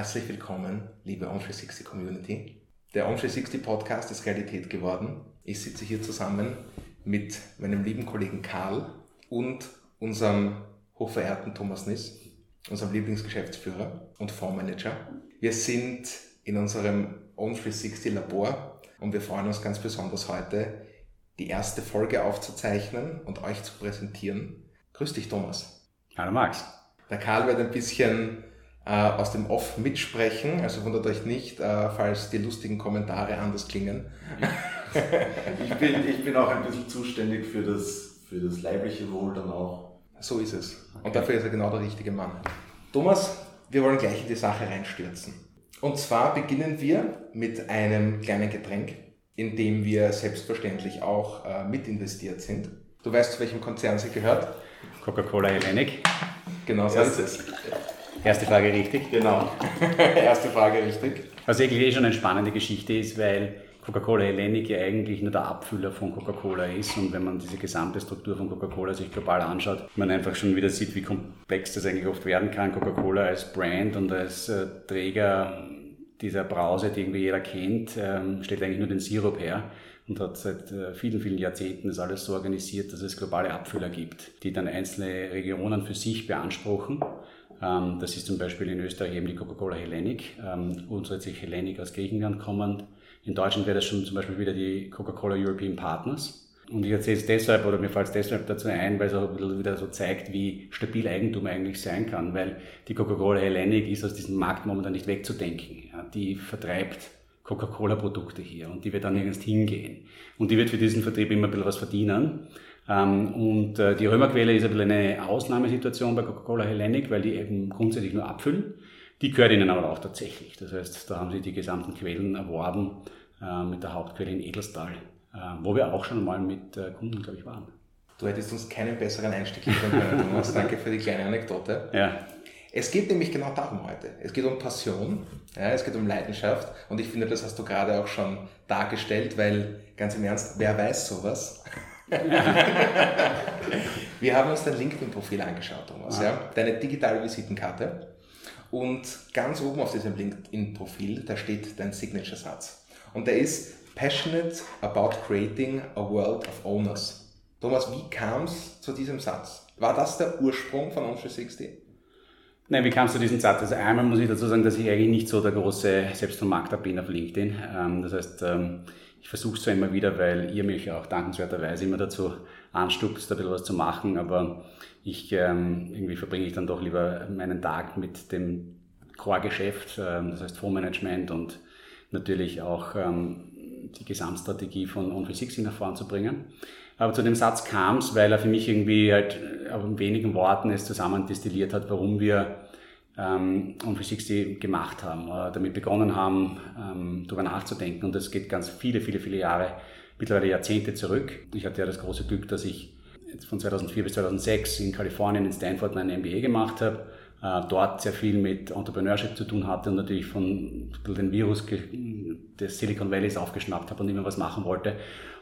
Herzlich willkommen, liebe On360 Community. Der On360 Podcast ist Realität geworden. Ich sitze hier zusammen mit meinem lieben Kollegen Karl und unserem hochverehrten Thomas Niss, unserem Lieblingsgeschäftsführer und Fondsmanager. Wir sind in unserem On360 Labor und wir freuen uns ganz besonders heute, die erste Folge aufzuzeichnen und euch zu präsentieren. Grüß dich, Thomas. Hallo, Max. Der Karl wird ein bisschen aus dem Off mitsprechen, also wundert euch nicht, äh, falls die lustigen Kommentare anders klingen. ich, bin, ich bin auch ein bisschen zuständig für das, für das leibliche Wohl dann auch. So ist es. Okay. Und dafür ist er genau der richtige Mann. Thomas, wir wollen gleich in die Sache reinstürzen. Und zwar beginnen wir mit einem kleinen Getränk, in dem wir selbstverständlich auch äh, mitinvestiert sind. Du weißt, zu welchem Konzern sie gehört? Coca-Cola Hellenic. Genau so ist es. Erste Frage richtig. Genau. Erste Frage richtig. Was eigentlich eh schon eine spannende Geschichte ist, weil Coca-Cola Hellenic ja eigentlich nur der Abfüller von Coca-Cola ist und wenn man diese gesamte Struktur von Coca-Cola sich global anschaut, man einfach schon wieder sieht, wie komplex das eigentlich oft werden kann. Coca-Cola als Brand und als äh, Träger dieser Brause, die irgendwie jeder kennt, ähm, stellt eigentlich nur den Sirup her und hat seit äh, vielen, vielen Jahrzehnten das alles so organisiert, dass es globale Abfüller gibt, die dann einzelne Regionen für sich beanspruchen. Ähm, das ist zum Beispiel in Österreich eben die Coca-Cola Hellenic, ähm, sich Hellenic aus Griechenland kommend. In Deutschland wäre das schon zum Beispiel wieder die Coca-Cola European Partners. Und ich erzähle es deshalb, oder mir fällt es deshalb dazu ein, weil es auch wieder so zeigt, wie stabil Eigentum eigentlich sein kann, weil die Coca-Cola Hellenic ist aus diesem Markt momentan nicht wegzudenken. Ja, die vertreibt Coca-Cola-Produkte hier und die wird dann nirgends hingehen. Und die wird für diesen Vertrieb immer ein bisschen was verdienen. Ähm, und äh, die Römerquelle ist ein bisschen eine Ausnahmesituation bei Coca-Cola Hellenic, weil die eben grundsätzlich nur abfüllen. Die gehört ihnen aber auch tatsächlich. Das heißt, da haben sie die gesamten Quellen erworben äh, mit der Hauptquelle in Edelstal, äh, wo wir auch schon mal mit Kunden, glaube ich, waren. Du hättest uns keinen besseren Einstieg liefern können, Thomas. Danke für die kleine Anekdote. Ja. Es geht nämlich genau darum heute. Es geht um Passion, ja, es geht um Leidenschaft und ich finde, das hast du gerade auch schon dargestellt, weil ganz im Ernst, wer weiß sowas? Wir haben uns dein LinkedIn-Profil angeschaut, Thomas, ah. ja, deine digitale Visitenkarte. Und ganz oben auf diesem LinkedIn-Profil, da steht dein Signature-Satz. Und der ist Passionate about creating a world of owners. Thomas, wie kam es zu diesem Satz? War das der Ursprung von On360? Nein, wie kam es zu diesem Satz? Also einmal muss ich dazu sagen, dass ich eigentlich nicht so der große Selbstvermarkter bin auf LinkedIn. Ähm, das heißt, ähm, ich versuche es zwar immer wieder, weil ihr mich auch dankenswerterweise immer dazu anstupst, ein bisschen was zu machen, aber ich ähm, irgendwie verbringe ich dann doch lieber meinen Tag mit dem Core-Geschäft, das heißt Fondsmanagement und natürlich auch die Gesamtstrategie von On360 nach vorn zu bringen. Aber zu dem Satz kam es, weil er für mich irgendwie halt in wenigen Worten es zusammendestilliert hat, warum wir ähm, On 360 gemacht haben, äh, damit begonnen haben, ähm, darüber nachzudenken. Und das geht ganz viele, viele, viele Jahre, mittlerweile Jahrzehnte zurück. Ich hatte ja das große Glück, dass ich von 2004 bis 2006 in Kalifornien in Stanford mein MBA gemacht habe, äh, dort sehr viel mit Entrepreneurship zu tun hatte und natürlich von den Virus des Silicon Valleys aufgeschnappt habe und immer was machen wollte.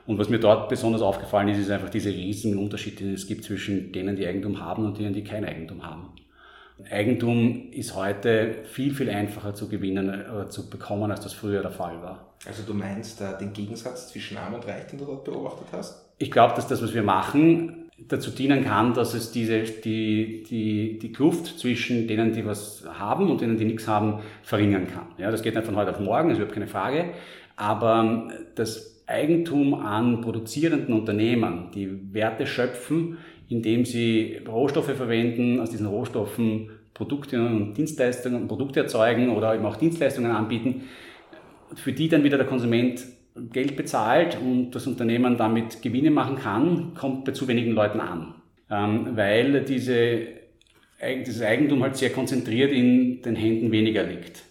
Und was mir dort besonders aufgefallen ist, ist einfach diese riesigen Unterschiede, die es gibt zwischen denen, die Eigentum haben und denen, die kein Eigentum haben. Eigentum ist heute viel, viel einfacher zu gewinnen oder äh, zu bekommen, als das früher der Fall war. Also du meinst äh, den Gegensatz zwischen Arm und Reich, den du dort beobachtet hast? Ich glaube, dass das, was wir machen, dazu dienen kann, dass es diese, die, die, die Kluft zwischen denen, die was haben und denen, die nichts haben, verringern kann. Ja, das geht nicht von heute auf morgen, das ist überhaupt keine Frage. Aber das Eigentum an produzierenden Unternehmen, die Werte schöpfen, indem sie Rohstoffe verwenden, aus diesen Rohstoffen Produkte und Dienstleistungen, Produkte erzeugen oder eben auch Dienstleistungen anbieten, für die dann wieder der Konsument Geld bezahlt und das Unternehmen damit Gewinne machen kann, kommt bei zu wenigen Leuten an. Ähm, weil diese, dieses Eigentum halt sehr konzentriert in den Händen weniger liegt.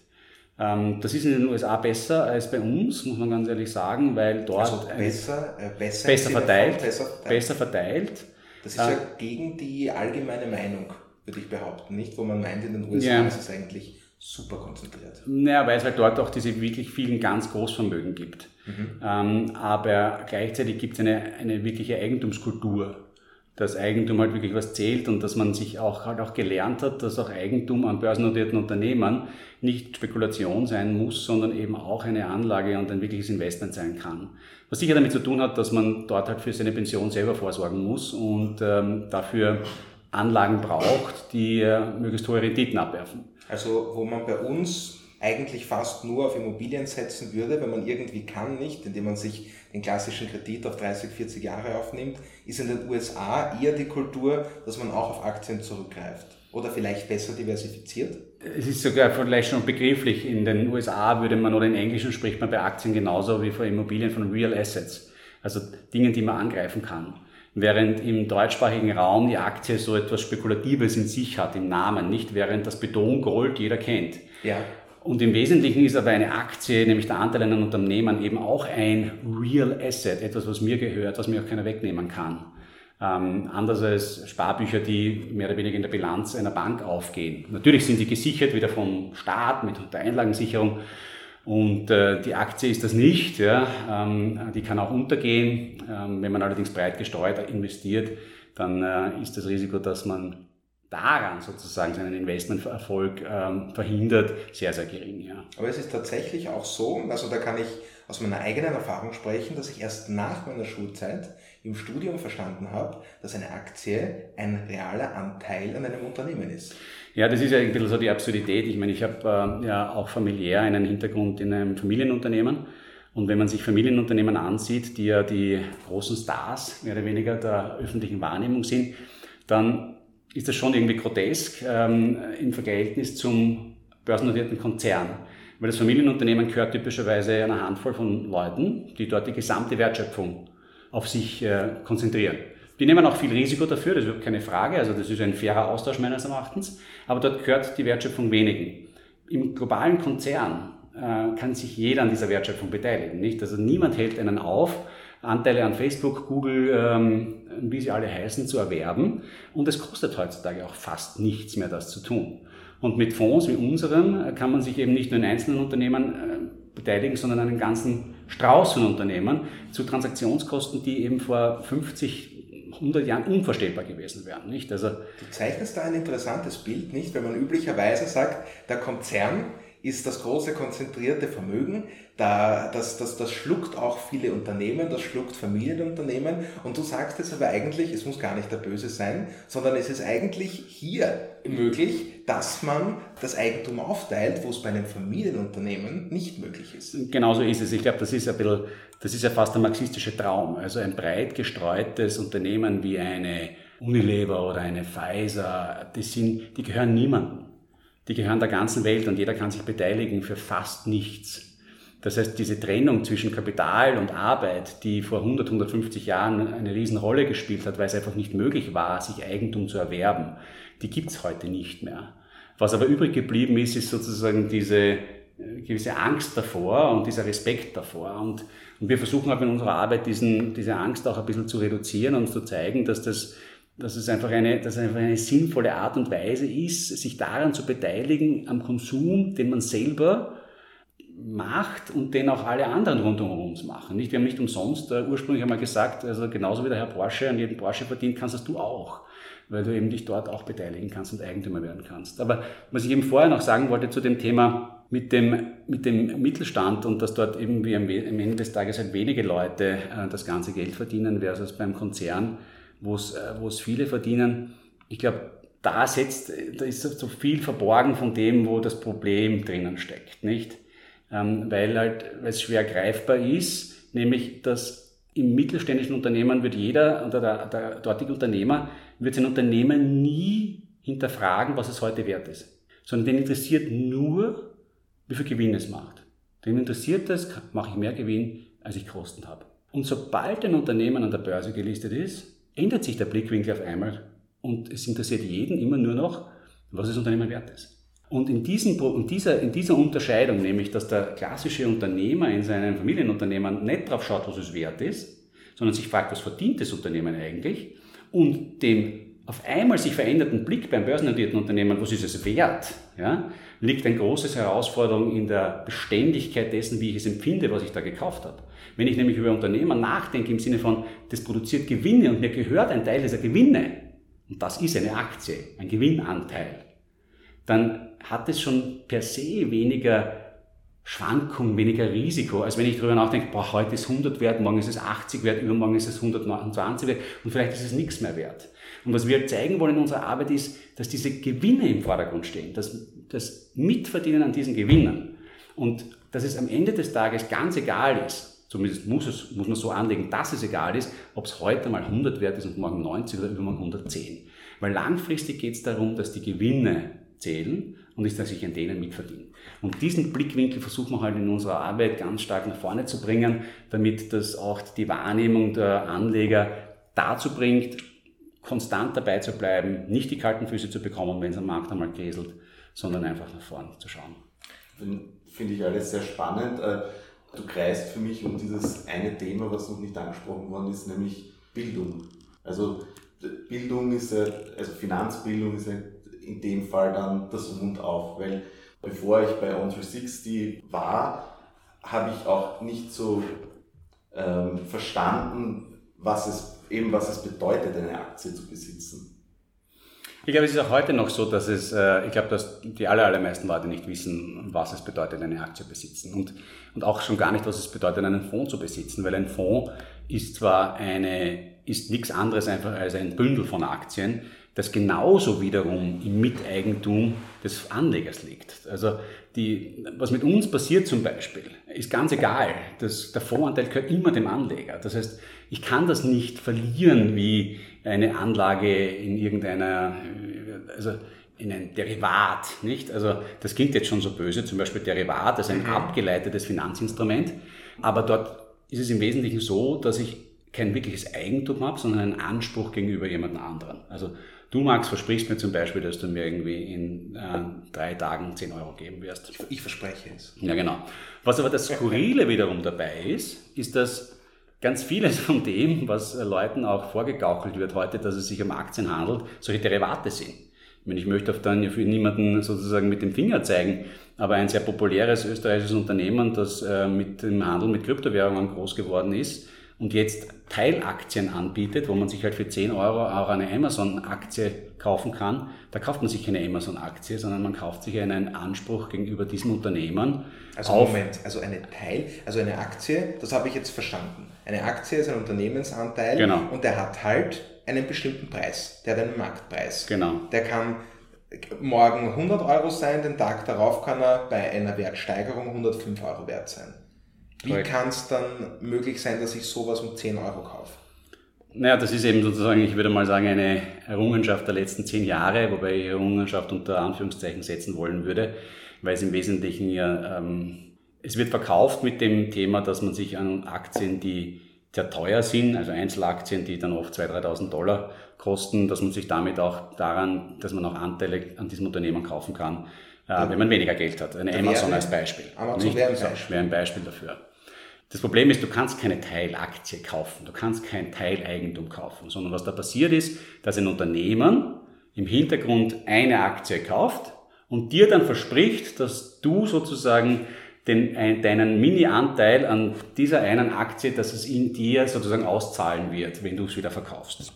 Ähm, das ist in den USA besser als bei uns, muss man ganz ehrlich sagen, weil dort also besser, äh, besser, besser, verteilt, besser, verteilt, besser verteilt. Das ist ja äh, gegen die allgemeine Meinung, würde ich behaupten, nicht? Wo man meint, in den USA ja. ist es eigentlich super konzentriert. Naja, weil es halt dort auch diese wirklich vielen ganz Großvermögen gibt. Mhm. Ähm, aber gleichzeitig gibt es eine, eine wirkliche Eigentumskultur dass Eigentum halt wirklich was zählt und dass man sich auch halt auch gelernt hat, dass auch Eigentum an börsennotierten Unternehmen nicht Spekulation sein muss, sondern eben auch eine Anlage und ein wirkliches Investment sein kann. Was sicher damit zu tun hat, dass man dort halt für seine Pension selber vorsorgen muss und ähm, dafür Anlagen braucht, die äh, möglichst hohe Renditen abwerfen. Also wo man bei uns eigentlich fast nur auf Immobilien setzen würde, wenn man irgendwie kann, nicht, indem man sich den klassischen Kredit auf 30, 40 Jahre aufnimmt, ist in den USA eher die Kultur, dass man auch auf Aktien zurückgreift. Oder vielleicht besser diversifiziert? Es ist sogar vielleicht schon begrifflich. In den USA würde man oder in Englischen spricht man bei Aktien genauso wie bei Immobilien von Real Assets. Also Dingen, die man angreifen kann. Während im deutschsprachigen Raum die Aktie so etwas Spekulatives in sich hat, im Namen, nicht während das Betongold jeder kennt. Ja. Und im Wesentlichen ist aber eine Aktie, nämlich der Anteil an einem Unternehmen, eben auch ein Real Asset, etwas, was mir gehört, was mir auch keiner wegnehmen kann. Ähm, anders als Sparbücher, die mehr oder weniger in der Bilanz einer Bank aufgehen. Natürlich sind sie gesichert wieder vom Staat mit der Einlagensicherung und äh, die Aktie ist das nicht. Ja. Ähm, die kann auch untergehen. Ähm, wenn man allerdings breit gestreut investiert, dann äh, ist das Risiko, dass man daran sozusagen seinen Investmenterfolg ähm, verhindert, sehr, sehr gering. Ja. Aber es ist tatsächlich auch so, also da kann ich aus meiner eigenen Erfahrung sprechen, dass ich erst nach meiner Schulzeit im Studium verstanden habe, dass eine Aktie ein realer Anteil an einem Unternehmen ist. Ja, das ist ja ein bisschen so die Absurdität. Ich meine, ich habe äh, ja auch familiär einen Hintergrund in einem Familienunternehmen. Und wenn man sich Familienunternehmen ansieht, die ja die großen Stars mehr oder weniger der öffentlichen Wahrnehmung sind, dann ist das schon irgendwie grotesk ähm, im Verhältnis zum börsennotierten Konzern. Weil das Familienunternehmen gehört typischerweise einer Handvoll von Leuten, die dort die gesamte Wertschöpfung auf sich äh, konzentrieren. Die nehmen auch viel Risiko dafür, das ist keine Frage, also das ist ein fairer Austausch meines Erachtens, aber dort gehört die Wertschöpfung wenigen. Im globalen Konzern äh, kann sich jeder an dieser Wertschöpfung beteiligen, nicht? Also niemand hält einen auf, Anteile an Facebook, Google, ähm, wie sie alle heißen, zu erwerben. Und es kostet heutzutage auch fast nichts mehr, das zu tun. Und mit Fonds wie unseren kann man sich eben nicht nur in einzelnen Unternehmen äh, beteiligen, sondern einen ganzen Strauß von Unternehmen zu Transaktionskosten, die eben vor 50, 100 Jahren unvorstellbar gewesen wären. Nicht? Also, du zeichnest da ein interessantes Bild, nicht? Wenn man üblicherweise sagt, der Konzern ist das große konzentrierte Vermögen. Da, das, das, das schluckt auch viele Unternehmen, das schluckt Familienunternehmen. Und du sagst jetzt aber eigentlich, es muss gar nicht der Böse sein, sondern es ist eigentlich hier möglich, dass man das Eigentum aufteilt, wo es bei einem Familienunternehmen nicht möglich ist. Genauso ist es. Ich glaube, das ist ein bisschen, das ist ja fast ein marxistischer Traum. Also ein breit gestreutes Unternehmen wie eine Unilever oder eine Pfizer, die, sind, die gehören niemandem die gehören der ganzen Welt und jeder kann sich beteiligen für fast nichts. Das heißt, diese Trennung zwischen Kapital und Arbeit, die vor 100, 150 Jahren eine Riesenrolle gespielt hat, weil es einfach nicht möglich war, sich Eigentum zu erwerben, die gibt's heute nicht mehr. Was aber übrig geblieben ist, ist sozusagen diese äh, gewisse Angst davor und dieser Respekt davor. Und, und wir versuchen auch in unserer Arbeit diesen, diese Angst auch ein bisschen zu reduzieren und zu zeigen, dass das dass es einfach eine, dass es einfach eine sinnvolle Art und Weise ist, sich daran zu beteiligen am Konsum, den man selber macht und den auch alle anderen rund um uns machen. Nicht? Wir haben nicht umsonst äh, ursprünglich einmal gesagt, also genauso wie der Herr Porsche an jedem Porsche verdient, kannst das du auch, weil du eben dich dort auch beteiligen kannst und Eigentümer werden kannst. Aber was ich eben vorher noch sagen wollte zu dem Thema mit dem, mit dem Mittelstand und dass dort eben wie am, Ende des Tages halt wenige Leute äh, das ganze Geld verdienen versus beim Konzern, wo es, äh, viele verdienen. Ich glaube, da setzt, da ist so viel verborgen von dem, wo das Problem drinnen steckt, nicht? Ähm, weil halt, weil es schwer greifbar ist, nämlich, dass im mittelständischen Unternehmen wird jeder, oder der, der dortige Unternehmer, wird sein Unternehmen nie hinterfragen, was es heute wert ist. Sondern den interessiert nur, wie viel Gewinn es macht. Den interessiert es, mache ich mehr Gewinn, als ich Kosten habe. Und sobald ein Unternehmen an der Börse gelistet ist, ändert sich der Blickwinkel auf einmal und es interessiert jeden immer nur noch, was das Unternehmen wert ist. Und in, diesen, in, dieser, in dieser Unterscheidung, nämlich dass der klassische Unternehmer in seinem Familienunternehmen nicht drauf schaut, was es wert ist, sondern sich fragt, was verdient das Unternehmen eigentlich, und dem auf einmal sich veränderten Blick beim börsennotierten Unternehmen, was ist es wert, ja, liegt eine große Herausforderung in der Beständigkeit dessen, wie ich es empfinde, was ich da gekauft habe. Wenn ich nämlich über Unternehmen nachdenke im Sinne von, das produziert Gewinne und mir gehört ein Teil dieser Gewinne, und das ist eine Aktie, ein Gewinnanteil, dann hat es schon per se weniger Schwankung, weniger Risiko, als wenn ich darüber nachdenke, boah, heute ist 100 wert, morgen ist es 80 wert, übermorgen ist es 129 wert und vielleicht ist es nichts mehr wert. Und was wir zeigen wollen in unserer Arbeit ist, dass diese Gewinne im Vordergrund stehen, dass das Mitverdienen an diesen Gewinnen und dass es am Ende des Tages ganz egal ist, zumindest muss, es, muss man so anlegen, dass es egal ist, ob es heute mal 100 wert ist und morgen 90 oder übermorgen 110. Weil langfristig geht es darum, dass die Gewinne zählen und ist, dass ich an denen mitverdiene. Und diesen Blickwinkel versuchen wir halt in unserer Arbeit ganz stark nach vorne zu bringen, damit das auch die Wahrnehmung der Anleger dazu bringt, konstant dabei zu bleiben, nicht die kalten Füße zu bekommen, wenn es am Markt einmal gräselt, sondern einfach nach vorne zu schauen. Finde ich alles sehr spannend. Du kreist für mich um dieses eine Thema, was noch nicht angesprochen worden ist, nämlich Bildung. Also Bildung ist ja, also Finanzbildung ist ja in dem Fall dann das Um und Auf, weil bevor ich bei On360 war, habe ich auch nicht so ähm, verstanden, was es eben was es bedeutet, eine Aktie zu besitzen. Ich glaube, es ist auch heute noch so, dass es, äh, ich glaube, dass die aller, allermeisten Leute nicht wissen, was es bedeutet, eine Aktie zu besitzen. Und, und auch schon gar nicht, was es bedeutet, einen Fonds zu besitzen. Weil ein Fonds ist zwar eine, ist nichts anderes einfach als ein Bündel von Aktien, das genauso wiederum im Miteigentum des Anlegers liegt. Also die, was mit uns passiert zum Beispiel, ist ganz egal. Das, der Fondsanteil gehört immer dem Anleger. Das heißt, ich kann das nicht verlieren wie eine Anlage in irgendeiner, also in ein Derivat, nicht? Also das klingt jetzt schon so böse, zum Beispiel Derivat, das ist ein mhm. abgeleitetes Finanzinstrument, aber dort ist es im Wesentlichen so, dass ich kein wirkliches Eigentum habe, sondern einen Anspruch gegenüber jemand anderen. Also Du, Max, versprichst mir zum Beispiel, dass du mir irgendwie in äh, drei Tagen 10 Euro geben wirst. Ich, ich verspreche es. Ja, genau. Was aber das Skurrile wiederum dabei ist, ist, dass ganz vieles von dem, was Leuten auch vorgegaukelt wird heute, dass es sich um Aktien handelt, solche Derivate sind. Ich, meine, ich möchte auf dann für niemanden sozusagen mit dem Finger zeigen, aber ein sehr populäres österreichisches Unternehmen, das äh, mit dem Handel mit Kryptowährungen groß geworden ist, und jetzt Teilaktien anbietet, wo man sich halt für 10 Euro auch eine Amazon-Aktie kaufen kann, da kauft man sich keine Amazon-Aktie, sondern man kauft sich einen Anspruch gegenüber diesem Unternehmen. Also Moment, also eine Teil, also eine Aktie, das habe ich jetzt verstanden. Eine Aktie ist ein Unternehmensanteil genau. und der hat halt einen bestimmten Preis, der hat einen Marktpreis. Genau. Der kann morgen 100 Euro sein, den Tag darauf kann er bei einer Wertsteigerung 105 Euro wert sein. Wie kann es dann möglich sein, dass ich sowas um 10 Euro kaufe? Naja, das ist eben sozusagen, ich würde mal sagen, eine Errungenschaft der letzten zehn Jahre, wobei ich Errungenschaft unter Anführungszeichen setzen wollen würde, weil es im Wesentlichen ja, ähm, es wird verkauft mit dem Thema, dass man sich an Aktien, die sehr teuer sind, also Einzelaktien, die dann oft 2.000, 3.000 Dollar kosten, dass man sich damit auch daran, dass man auch Anteile an diesem Unternehmen kaufen kann, äh, wenn man weniger Geld hat. Eine Amazon als Beispiel. Amazon wäre ein Beispiel. wäre ein Beispiel dafür. Das Problem ist, du kannst keine Teilaktie kaufen, du kannst kein Teileigentum kaufen, sondern was da passiert ist, dass ein Unternehmen im Hintergrund eine Aktie kauft und dir dann verspricht, dass du sozusagen den, deinen Mini-Anteil an dieser einen Aktie, dass es in dir sozusagen auszahlen wird, wenn du es wieder verkaufst.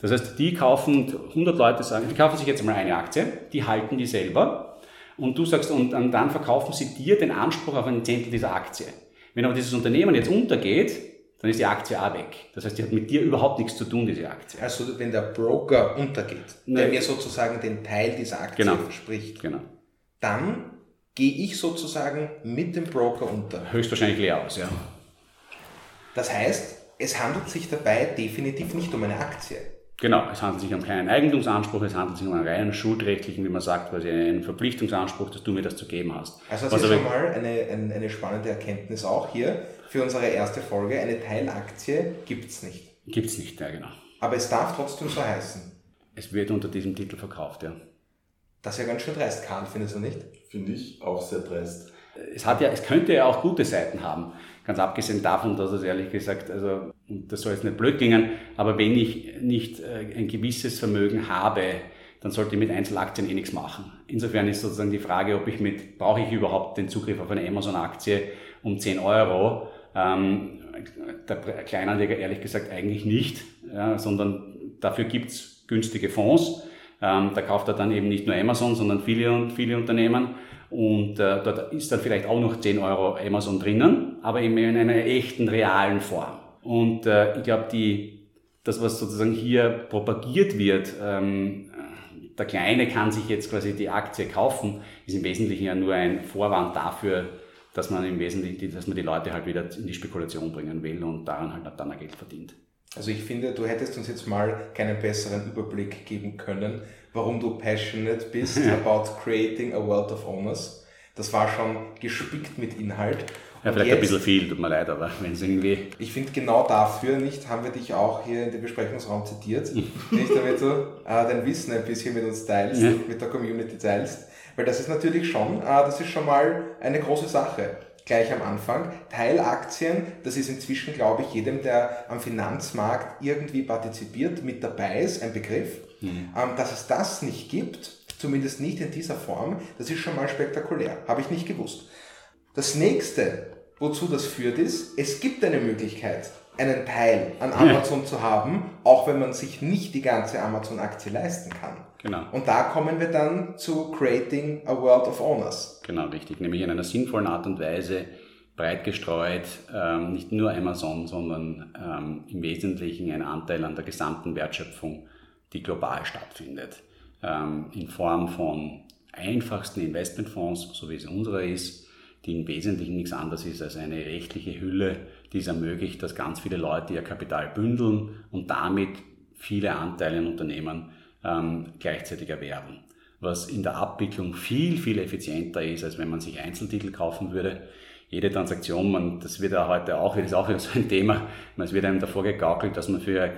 Das heißt, die kaufen, 100 Leute sagen, die kaufen sich jetzt mal eine Aktie, die halten die selber und du sagst, und dann verkaufen sie dir den Anspruch auf einen Zehntel dieser Aktie. Wenn aber dieses Unternehmen jetzt untergeht, dann ist die Aktie auch weg. Das heißt, die hat mit dir überhaupt nichts zu tun, diese Aktie. Also wenn der Broker untergeht, der mir sozusagen den Teil dieser Aktie genau. verspricht, genau. dann gehe ich sozusagen mit dem Broker unter. Höchstwahrscheinlich leer aus, ja. Das heißt, es handelt sich dabei definitiv nicht um eine Aktie. Genau, es handelt sich um keinen Eigentumsanspruch, es handelt sich um einen reinen schuldrechtlichen, wie man sagt, quasi einen Verpflichtungsanspruch, dass du mir das zu geben hast. Also das ist schon mal eine, eine, eine spannende Erkenntnis auch hier für unsere erste Folge. Eine Teilaktie gibt es nicht. Gibt es nicht, ja genau. Aber es darf trotzdem so heißen. Es wird unter diesem Titel verkauft, ja. Das ist ja ganz schön dreist, Karl, findest du nicht? Finde ich auch sehr dreist. Es, hat ja, es könnte ja auch gute Seiten haben. Ganz abgesehen davon, dass es ehrlich gesagt, also das soll jetzt nicht blöd klingen, aber wenn ich nicht äh, ein gewisses Vermögen habe, dann sollte ich mit Einzelaktien eh nichts machen. Insofern ist sozusagen die Frage, ob ich mit, brauche ich überhaupt den Zugriff auf eine Amazon-Aktie um 10 Euro? Ähm, der Kleinanleger ehrlich gesagt eigentlich nicht, ja, sondern dafür gibt's günstige Fonds. Ähm, da kauft er dann eben nicht nur Amazon, sondern viele, viele Unternehmen. Und äh, dort ist dann vielleicht auch noch 10 Euro Amazon drinnen, aber eben in einer echten, realen Form. Und äh, ich glaube, die, das, was sozusagen hier propagiert wird, ähm, der Kleine kann sich jetzt quasi die Aktie kaufen, ist im Wesentlichen ja nur ein Vorwand dafür, dass man im Wesentlichen, dass man die Leute halt wieder in die Spekulation bringen will und daran halt dann Geld verdient. Also ich finde, du hättest uns jetzt mal keinen besseren Überblick geben können, warum du passionate bist about creating a world of owners. Das war schon gespickt mit Inhalt. Ja, vielleicht jetzt, ein bisschen viel, tut mir leid, aber wenn es irgendwie. Ich finde genau dafür nicht, haben wir dich auch hier in dem Besprechungsraum zitiert. nicht damit du äh, dein Wissen ein bisschen mit uns teilst, ja. mit der Community teilst. Weil das ist natürlich schon, äh, das ist schon mal eine große Sache gleich am Anfang. Teilaktien, das ist inzwischen, glaube ich, jedem, der am Finanzmarkt irgendwie partizipiert, mit dabei ist, ein Begriff. Mhm. Ähm, dass es das nicht gibt, zumindest nicht in dieser Form, das ist schon mal spektakulär. Habe ich nicht gewusst. Das nächste, wozu das führt, ist, es gibt eine Möglichkeit, einen Teil an Amazon ja. zu haben, auch wenn man sich nicht die ganze Amazon-Aktie leisten kann. Genau. Und da kommen wir dann zu Creating a World of Owners. Genau, richtig. Nämlich in einer sinnvollen Art und Weise breit gestreut, ähm, nicht nur Amazon, sondern ähm, im Wesentlichen ein Anteil an der gesamten Wertschöpfung, die global stattfindet. Ähm, in Form von einfachsten Investmentfonds, so wie es unserer ist, die im Wesentlichen nichts anderes ist als eine rechtliche Hülle, die es ermöglicht, dass ganz viele Leute ihr Kapital bündeln und damit viele Anteile in Unternehmen ähm, gleichzeitig erwerben. Was in der Abwicklung viel, viel effizienter ist, als wenn man sich Einzeltitel kaufen würde. Jede Transaktion, man, das wird ja heute auch, das ist auch wieder so ein Thema, es wird einem davor gegaukelt, dass man für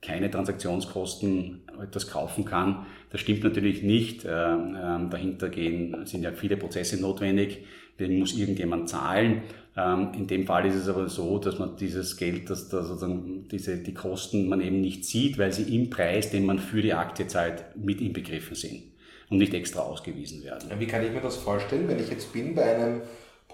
keine Transaktionskosten etwas kaufen kann. Das stimmt natürlich nicht. Ähm, ähm, dahinter gehen, sind ja viele Prozesse notwendig den muss irgendjemand zahlen. Ähm, in dem Fall ist es aber so, dass man dieses Geld, dass da sozusagen diese, die Kosten man eben nicht sieht, weil sie im Preis, den man für die Aktie zahlt, mit inbegriffen sind und nicht extra ausgewiesen werden. Wie kann ich mir das vorstellen, wenn ich jetzt bin bei einem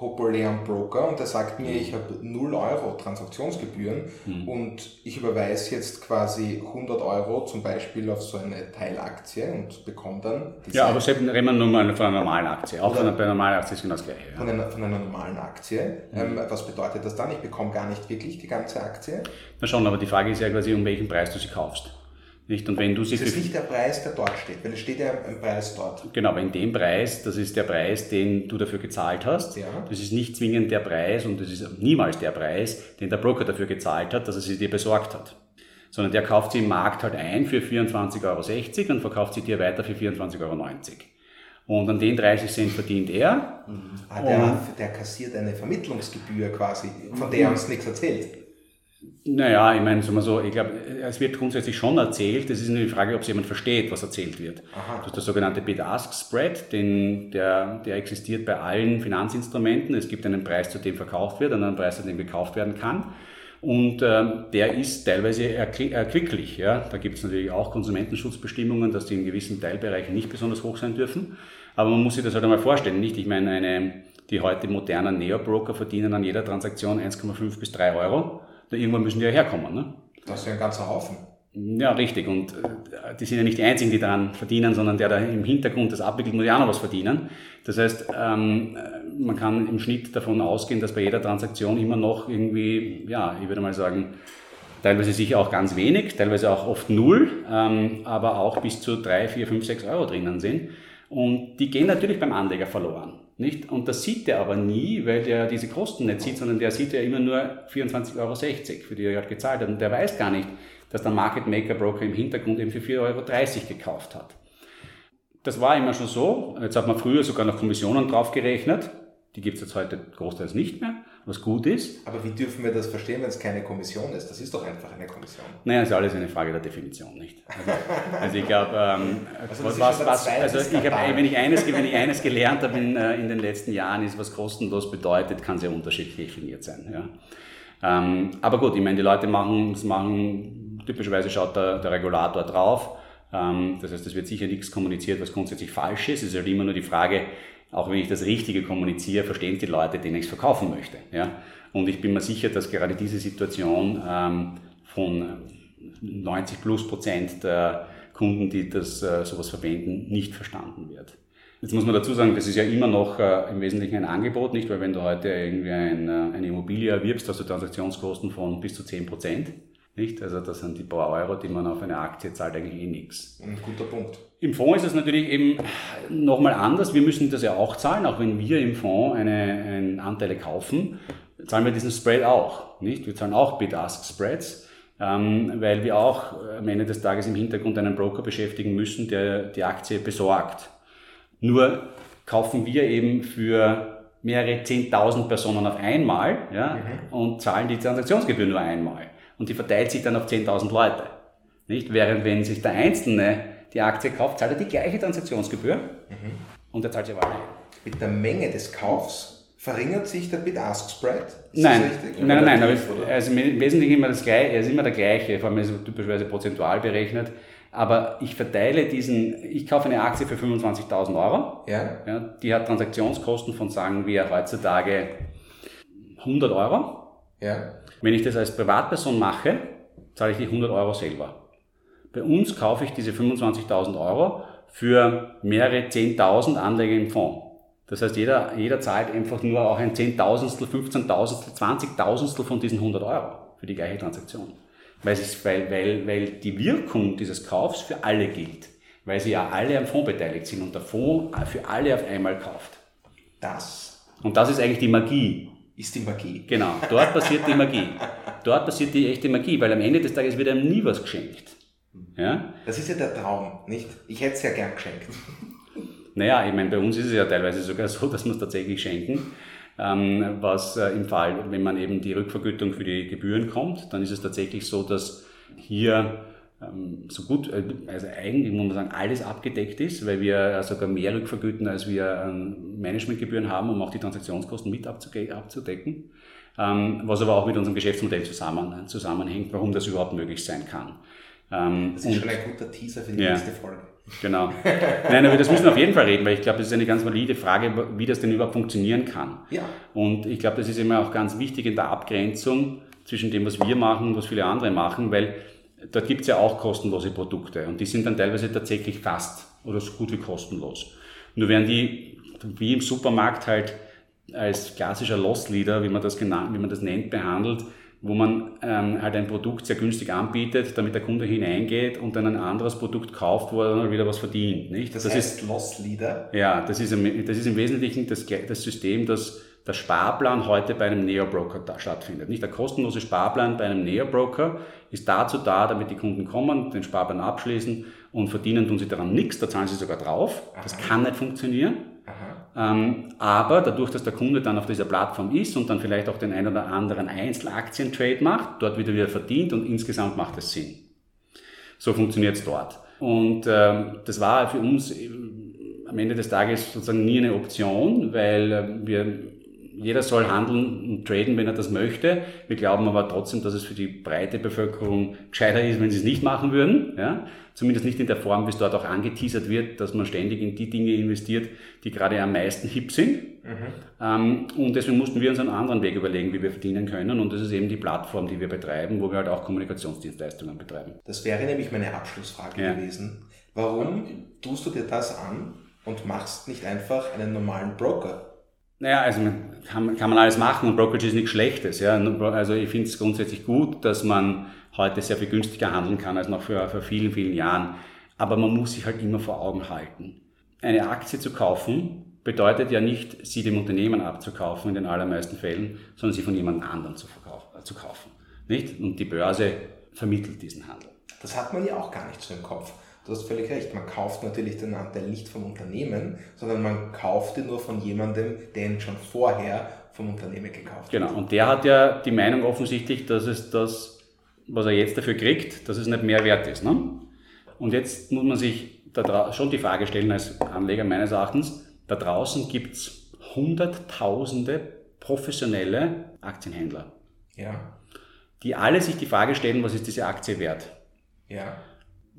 populären Broker und der sagt mir, ich habe 0 Euro Transaktionsgebühren mhm. und ich überweise jetzt quasi 100 Euro zum Beispiel auf so eine Teilaktie und bekomme dann Ja, aber selbst reden wir nur mal von einer normalen Aktie. Auch von einer, bei einer normalen Aktie ist genau das Gleiche. Ja. Von, einer, von einer normalen Aktie. Mhm. Ähm, was bedeutet das dann? Ich bekomme gar nicht wirklich die ganze Aktie? Na schon, aber die Frage ist ja quasi, um welchen Preis du sie kaufst. Nicht? Und wenn du sie das ist nicht der Preis, der dort steht, weil es steht ja ein Preis dort. Genau, aber in dem Preis, das ist der Preis, den du dafür gezahlt hast. Ja. Das ist nicht zwingend der Preis und das ist niemals der Preis, den der Broker dafür gezahlt hat, dass er sie dir besorgt hat. Sondern der kauft sie im Markt halt ein für 24,60 Euro und verkauft sie dir weiter für 24,90 Euro. Und an den 30 Cent verdient er. Mhm. Ah, der, der, kassiert eine Vermittlungsgebühr quasi, von der er uns nichts erzählt. Naja, ich meine, sagen wir so, ich glaube, es wird grundsätzlich schon erzählt. Es ist nur die Frage, ob es jemand versteht, was erzählt wird. Aha. Du hast das sogenannte Bid-Ask-Spread, der, der existiert bei allen Finanzinstrumenten. Es gibt einen Preis, zu dem verkauft wird, und einen Preis, zu dem gekauft werden kann. Und ähm, der ist teilweise erquicklich. Ja? Da gibt es natürlich auch Konsumentenschutzbestimmungen, dass die in gewissen Teilbereichen nicht besonders hoch sein dürfen. Aber man muss sich das halt einmal vorstellen, nicht? Ich meine, eine, die heute modernen Neo-Broker verdienen an jeder Transaktion 1,5 bis 3 Euro irgendwann müssen die ja herkommen. Ne? Das ist ja ein ganzer Haufen. Ja, richtig. Und äh, die sind ja nicht die Einzigen, die daran verdienen, sondern der da im Hintergrund das abwickelt, muss ja auch noch was verdienen. Das heißt, ähm, man kann im Schnitt davon ausgehen, dass bei jeder Transaktion immer noch irgendwie, ja, ich würde mal sagen, teilweise sicher auch ganz wenig, teilweise auch oft null, ähm, aber auch bis zu drei, vier, fünf, sechs Euro drinnen sind. Und die gehen natürlich beim Anleger verloren. Nicht? Und das sieht er aber nie, weil der diese Kosten nicht sieht, sondern der sieht ja immer nur 24,60 Euro, für die er halt gezahlt hat. Und der weiß gar nicht, dass der Market Maker Broker im Hintergrund eben für 4,30 Euro gekauft hat. Das war immer schon so. Jetzt hat man früher sogar noch Kommissionen draufgerechnet. Die gibt es jetzt heute großteils nicht mehr was gut ist. Aber wie dürfen wir das verstehen, wenn es keine Kommission ist? Das ist doch einfach eine Kommission. Naja, ist alles eine Frage der Definition, nicht? Also, also ich glaube, ähm, also was, was, also ich hab, wenn, ich eines, wenn ich eines gelernt habe in, äh, in den letzten Jahren, ist, was kostenlos bedeutet, kann sehr unterschiedlich definiert sein. Ja. Ähm, aber gut, ich meine, die Leute machen, das machen, typischerweise schaut der, der Regulator drauf. Ähm, das heißt, es wird sicher nichts kommuniziert, was grundsätzlich falsch ist. Es ist halt immer nur die Frage, auch wenn ich das Richtige kommuniziere, verstehen die Leute, denen ich es verkaufen möchte. Ja? Und ich bin mir sicher, dass gerade diese Situation ähm, von 90 plus Prozent der Kunden, die das äh, sowas verwenden, nicht verstanden wird. Jetzt muss man dazu sagen, das ist ja immer noch äh, im Wesentlichen ein Angebot, nicht? Weil wenn du heute irgendwie ein, äh, eine Immobilie erwirbst, hast du Transaktionskosten von bis zu 10 Prozent. Nicht? Also das sind die paar Euro, die man auf eine Aktie zahlt, eigentlich eh nichts. Ein guter Punkt. Im Fonds ist es natürlich eben nochmal anders. Wir müssen das ja auch zahlen, auch wenn wir im Fonds eine, eine Anteile kaufen, zahlen wir diesen Spread auch. Nicht? Wir zahlen auch Bid-Ask-Spreads, ähm, weil wir auch am Ende des Tages im Hintergrund einen Broker beschäftigen müssen, der die Aktie besorgt. Nur kaufen wir eben für mehrere 10.000 Personen auf einmal ja, mhm. und zahlen die Transaktionsgebühr nur einmal. Und die verteilt sich dann auf 10.000 Leute. Nicht? Während wenn sich der Einzelne die Aktie kauft, zahlt er die gleiche Transaktionsgebühr mhm. und er zahlt sie aber alle. Mit der Menge des Kaufs verringert sich der Bid-Ask-Spread? Nein. nein, nein, nein, aber also im Wesentlichen immer das gleiche, er ist immer der gleiche, vor allem ist er typischerweise prozentual berechnet. Aber ich verteile diesen, ich kaufe eine Aktie für 25.000 Euro. Ja. ja. Die hat Transaktionskosten von, sagen wir, heutzutage 100 Euro. Ja. Wenn ich das als Privatperson mache, zahle ich die 100 Euro selber. Bei uns kaufe ich diese 25.000 Euro für mehrere 10.000 Anleger im Fonds. Das heißt, jeder, jeder zahlt einfach nur auch ein Zehntausendstel, 15.000, 20.000 von diesen 100 Euro für die gleiche Transaktion weil, es, weil, weil, weil die Wirkung dieses Kaufs für alle gilt, weil sie ja alle am Fonds beteiligt sind und der Fonds für alle auf einmal kauft. Das. Und das ist eigentlich die Magie. Ist die Magie. Genau, dort passiert die Magie. Dort passiert die echte Magie, weil am Ende des Tages wird einem nie was geschenkt. Ja? Das ist ja der Traum, nicht? Ich hätte es ja gern geschenkt. Naja, ich meine, bei uns ist es ja teilweise sogar so, dass wir es tatsächlich schenken. Ähm, was äh, im Fall, wenn man eben die Rückvergütung für die Gebühren kommt, dann ist es tatsächlich so, dass hier so gut, äh, also eigentlich muss man sagen, alles abgedeckt ist, weil wir sogar mehr rückvergüten, als wir Managementgebühren haben, um auch die Transaktionskosten mit abzudecken. Ähm, was aber auch mit unserem Geschäftsmodell zusammen, zusammenhängt, warum das überhaupt möglich sein kann. Das ist schon ein guter Teaser für die ja. nächste Folge. Genau. Nein, aber das müssen wir auf jeden Fall reden, weil ich glaube, das ist eine ganz valide Frage, wie das denn überhaupt funktionieren kann. Ja. Und ich glaube, das ist immer auch ganz wichtig in der Abgrenzung zwischen dem, was wir machen und was viele andere machen, weil dort gibt es ja auch kostenlose Produkte und die sind dann teilweise tatsächlich fast oder so gut wie kostenlos. Nur werden die wie im Supermarkt halt als klassischer Loss Leader, wie man das genannt, wie man das nennt, behandelt, wo man ähm, halt ein Produkt sehr günstig anbietet, damit der Kunde hineingeht und dann ein anderes Produkt kauft, wo er dann wieder was verdient. Nicht? Das, das heißt ist Loss Leader? Ja, das ist, im, das ist im Wesentlichen das, das System, das der Sparplan heute bei einem Neo-Broker stattfindet. Nicht der kostenlose Sparplan bei einem Neo-Broker ist dazu da, damit die Kunden kommen, den Sparplan abschließen und verdienen tun sie daran nichts, da zahlen sie sogar drauf. Das kann nicht funktionieren. Ähm, aber dadurch, dass der Kunde dann auf dieser Plattform ist und dann vielleicht auch den ein oder anderen Einzelaktientrade macht, dort wieder wieder verdient und insgesamt macht es Sinn. So funktioniert es dort. Und ähm, das war für uns äh, am Ende des Tages sozusagen nie eine Option, weil äh, wir jeder soll handeln und traden, wenn er das möchte. Wir glauben aber trotzdem, dass es für die breite Bevölkerung gescheiter ist, wenn sie es nicht machen würden. Ja? Zumindest nicht in der Form, wie es dort auch angeteasert wird, dass man ständig in die Dinge investiert, die gerade am meisten hip sind. Mhm. Ähm, und deswegen mussten wir uns einen anderen Weg überlegen, wie wir verdienen können. Und das ist eben die Plattform, die wir betreiben, wo wir halt auch Kommunikationsdienstleistungen betreiben. Das wäre nämlich meine Abschlussfrage ja. gewesen. Warum tust du dir das an und machst nicht einfach einen normalen Broker? Naja, also kann, kann man alles machen und Brokerage ist nichts Schlechtes. Ja. Also ich finde es grundsätzlich gut, dass man heute sehr viel günstiger handeln kann als noch vor, vor vielen, vielen Jahren. Aber man muss sich halt immer vor Augen halten. Eine Aktie zu kaufen bedeutet ja nicht, sie dem Unternehmen abzukaufen in den allermeisten Fällen, sondern sie von jemand anderem zu, äh, zu kaufen. Nicht? Und die Börse vermittelt diesen Handel. Das hat man ja auch gar nicht so im Kopf. Du hast völlig recht, man kauft natürlich den Anteil nicht vom Unternehmen, sondern man kauft ihn nur von jemandem, der ihn schon vorher vom Unternehmen gekauft hat. Genau, und der hat ja die Meinung offensichtlich, dass es das, was er jetzt dafür kriegt, dass es nicht mehr wert ist. Ne? Und jetzt muss man sich da schon die Frage stellen als Anleger meines Erachtens, da draußen gibt es hunderttausende professionelle Aktienhändler. Ja. Die alle sich die Frage stellen, was ist diese Aktie wert? Ja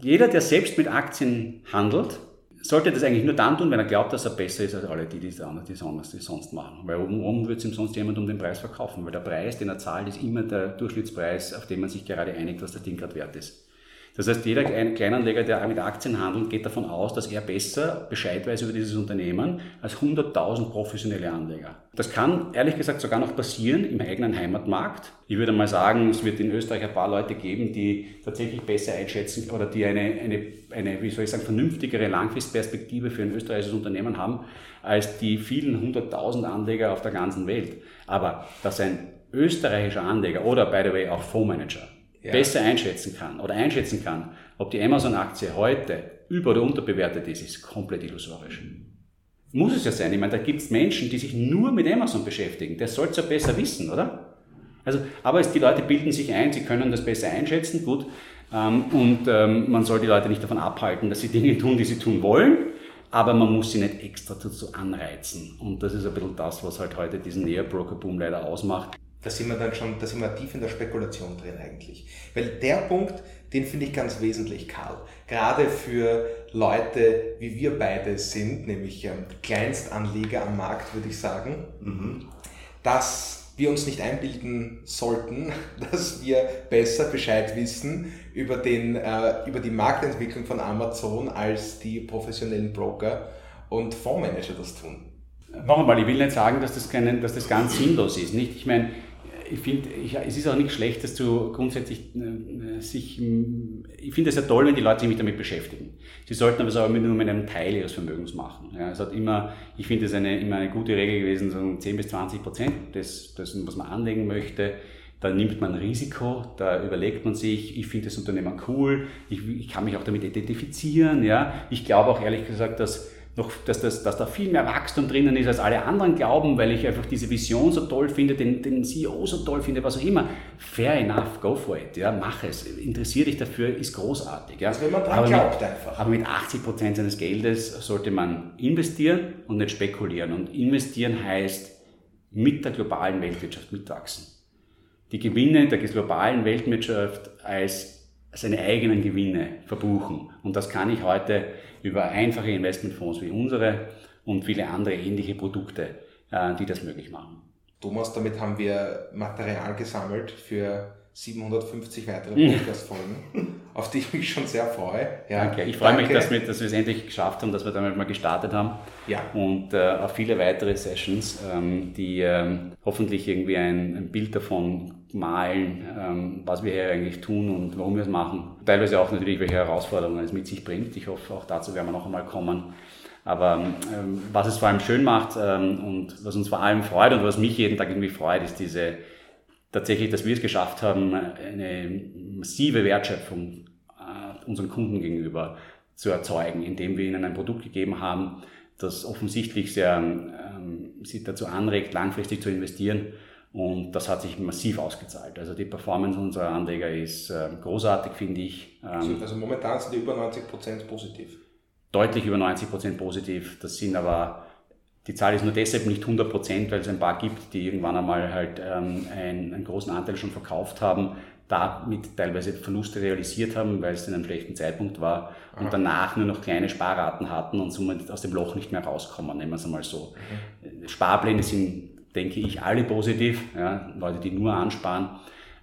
jeder, der selbst mit Aktien handelt, sollte das eigentlich nur dann tun, wenn er glaubt, dass er besser ist als alle die, die, die, sonst, die sonst machen. Weil oben, oben wird es ihm sonst jemand um den Preis verkaufen, weil der Preis, den er zahlt, ist immer der Durchschnittspreis, auf den man sich gerade einigt, was das Ding gerade wert ist. Das heißt, jeder Kleinanleger, der mit Aktien handelt, geht davon aus, dass er besser Bescheid weiß über dieses Unternehmen als 100.000 professionelle Anleger. Das kann ehrlich gesagt sogar noch passieren im eigenen Heimatmarkt. Ich würde mal sagen, es wird in Österreich ein paar Leute geben, die tatsächlich besser einschätzen oder die eine, eine, eine wie soll ich sagen, vernünftigere Langfristperspektive für ein österreichisches Unternehmen haben, als die vielen hunderttausend Anleger auf der ganzen Welt. Aber dass ein österreichischer Anleger oder by the way auch Fondsmanager ja. besser einschätzen kann oder einschätzen kann, ob die Amazon-Aktie heute über- oder unterbewertet ist, ist komplett illusorisch. Muss es ja sein. Ich meine, da gibt es Menschen, die sich nur mit Amazon beschäftigen. Der soll es ja besser wissen, oder? Also, aber es, die Leute bilden sich ein, sie können das besser einschätzen, gut. Ähm, und ähm, man soll die Leute nicht davon abhalten, dass sie Dinge tun, die sie tun wollen, aber man muss sie nicht extra dazu anreizen. Und das ist ein bisschen das, was halt heute diesen Near-Broker-Boom leider ausmacht da sind wir dann schon, da sind wir tief in der Spekulation drin eigentlich. Weil der Punkt, den finde ich ganz wesentlich, Karl. Gerade für Leute, wie wir beide sind, nämlich ähm, Kleinstanleger am Markt, würde ich sagen, mhm. dass wir uns nicht einbilden sollten, dass wir besser Bescheid wissen über, den, äh, über die Marktentwicklung von Amazon als die professionellen Broker und Fondsmanager das tun. Noch einmal, ich will nicht sagen, dass das, kein, dass das ganz sinnlos ist. Nicht? Ich meine, ich finde, es ist auch nicht schlecht, dass du grundsätzlich äh, sich, ich finde es ja toll, wenn die Leute sich damit beschäftigen. Sie sollten aber es auch nur mit einem Teil ihres Vermögens machen. Ja, es hat immer, ich finde es eine, immer eine gute Regel gewesen, so 10 bis 20 Prozent des, dessen, was man anlegen möchte. Da nimmt man Risiko, da überlegt man sich, ich finde das Unternehmen cool, ich, ich kann mich auch damit identifizieren. Ja. Ich glaube auch ehrlich gesagt, dass noch, dass, das, dass da viel mehr Wachstum drinnen ist, als alle anderen glauben, weil ich einfach diese Vision so toll finde, den, den CEO so toll finde, was auch immer. Fair enough, go for it, ja, mach es. Interessier dich dafür, ist großartig. Ja. Also wenn man dran aber glaubt mit, einfach. Aber mit 80 Prozent seines Geldes sollte man investieren und nicht spekulieren. Und investieren heißt mit der globalen Weltwirtschaft mitwachsen. Die Gewinne der globalen Weltwirtschaft als seine eigenen Gewinne verbuchen. Und das kann ich heute über einfache Investmentfonds wie unsere und viele andere ähnliche Produkte, äh, die das möglich machen. Thomas, damit haben wir Material gesammelt für 750 weitere Podcast-Folgen, auf die ich mich schon sehr freue. Ja, Danke. Ich freue Danke. mich, dass wir, dass wir es endlich geschafft haben, dass wir damit mal gestartet haben. Ja. Und äh, auf viele weitere Sessions, ähm, die ähm, hoffentlich irgendwie ein, ein, Bild davon malen, ähm, was wir hier eigentlich tun und warum wir es machen. Teilweise auch natürlich, welche Herausforderungen es mit sich bringt. Ich hoffe, auch dazu werden wir noch einmal kommen. Aber ähm, was es vor allem schön macht ähm, und was uns vor allem freut und was mich jeden Tag irgendwie freut, ist diese tatsächlich, dass wir es geschafft haben, eine massive Wertschöpfung äh, unseren Kunden gegenüber zu erzeugen, indem wir ihnen ein Produkt gegeben haben, das offensichtlich sehr, ähm, sie dazu anregt, langfristig zu investieren. Und das hat sich massiv ausgezahlt. Also die Performance unserer Anleger ist äh, großartig, finde ich. Ähm, also momentan sind die über 90 Prozent positiv. Deutlich über 90 Prozent positiv. Das sind aber die Zahl ist nur deshalb nicht 100 Prozent, weil es ein paar gibt, die irgendwann einmal halt ähm, einen, einen großen Anteil schon verkauft haben, damit teilweise Verluste realisiert haben, weil es in einem schlechten Zeitpunkt war und Aha. danach nur noch kleine Sparraten hatten und somit aus dem Loch nicht mehr rauskommen, nehmen wir es einmal so. Mhm. Sparpläne sind, denke ich, alle positiv, ja, Leute, die nur ansparen.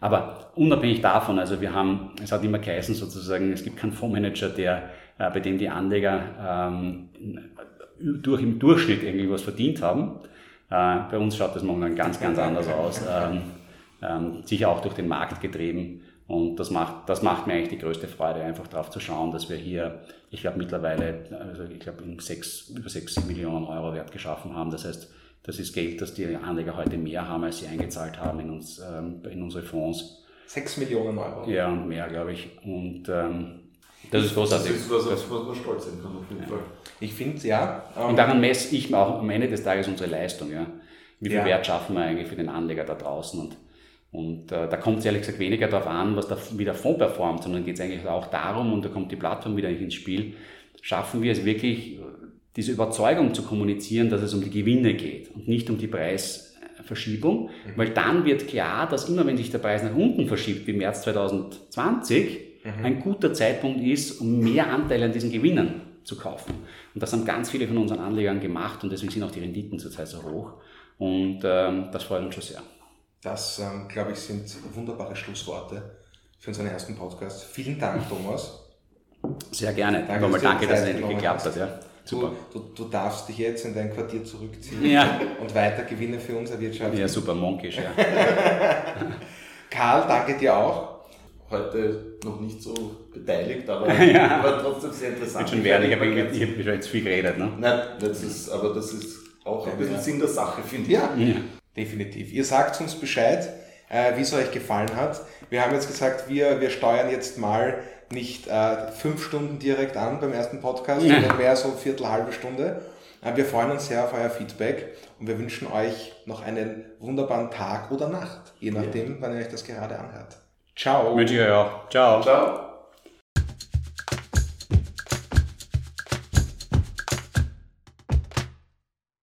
Aber unabhängig davon, also wir haben, es hat immer geheißen sozusagen, es gibt keinen Fondsmanager, der, äh, bei dem die Anleger ähm, durch, im Durchschnitt irgendwie was verdient haben. Äh, bei uns schaut das momentan ganz, ganz anders aus. Ähm, ähm, sicher auch durch den Markt getrieben. Und das macht, das macht mir eigentlich die größte Freude, einfach darauf zu schauen, dass wir hier, ich glaube mittlerweile, also ich glaube sechs, über 6 Millionen Euro Wert geschaffen haben. Das heißt, das ist Geld, das die Anleger heute mehr haben, als sie eingezahlt haben in, uns, ähm, in unsere Fonds. 6 Millionen Euro? Ja, und mehr, glaube ich. Und ähm, das ist großartig. Das ist was, auf was man stolz sein kann, auf jeden ja. Fall. Ich finde, ja. Ähm, und daran messe ich auch am Ende des Tages unsere Leistung. Ja. Wie viel ja. Wert schaffen wir eigentlich für den Anleger da draußen? Und, und äh, da kommt es ehrlich gesagt weniger darauf an, was der, wie der Fonds performt, sondern geht es eigentlich auch darum, und da kommt die Plattform wieder ins Spiel, schaffen wir es wirklich, diese Überzeugung zu kommunizieren, dass es um die Gewinne geht und nicht um die Preisverschiebung, mhm. weil dann wird klar, dass immer wenn sich der Preis nach unten verschiebt, wie März 2020, mhm. ein guter Zeitpunkt ist, um mehr Anteile an diesen Gewinnen zu kaufen. Und das haben ganz viele von unseren Anlegern gemacht und deswegen sind auch die Renditen zurzeit so hoch. Und ähm, das freut uns schon sehr. Das, ähm, glaube ich, sind wunderbare Schlussworte für unseren ersten Podcast. Vielen Dank, Thomas. Sehr gerne. Danke, Nochmal danke, dass es endlich geklappt hat. Ja. Super. Du, du, du darfst dich jetzt in dein Quartier zurückziehen Ja. und weiter Gewinne für uns erwirtschaften. Ja, super, monkisch, ja. Karl, danke dir auch. Heute noch nicht so beteiligt, aber Ja. war trotzdem sehr interessant. Wird schon werden, ich habe ich hab schon jetzt viel geredet. Ne? Nein, das ist, aber das ist auch ein bisschen Sinn der Sache, finde ich. Ja, Ja. definitiv. Ihr sagt uns Bescheid, äh, wie es euch gefallen hat. Wir haben jetzt gesagt, wir, wir steuern jetzt mal nicht äh, fünf Stunden direkt an beim ersten Podcast, Ja. sondern mehr so viertel, halbe Stunde. Äh, wir freuen uns sehr auf euer Feedback und wir wünschen euch noch einen wunderbaren Tag oder Nacht, je nachdem, wann ihr euch das gerade anhört. Ciao. Wünsche ich euch auch. Ciao. Ciao.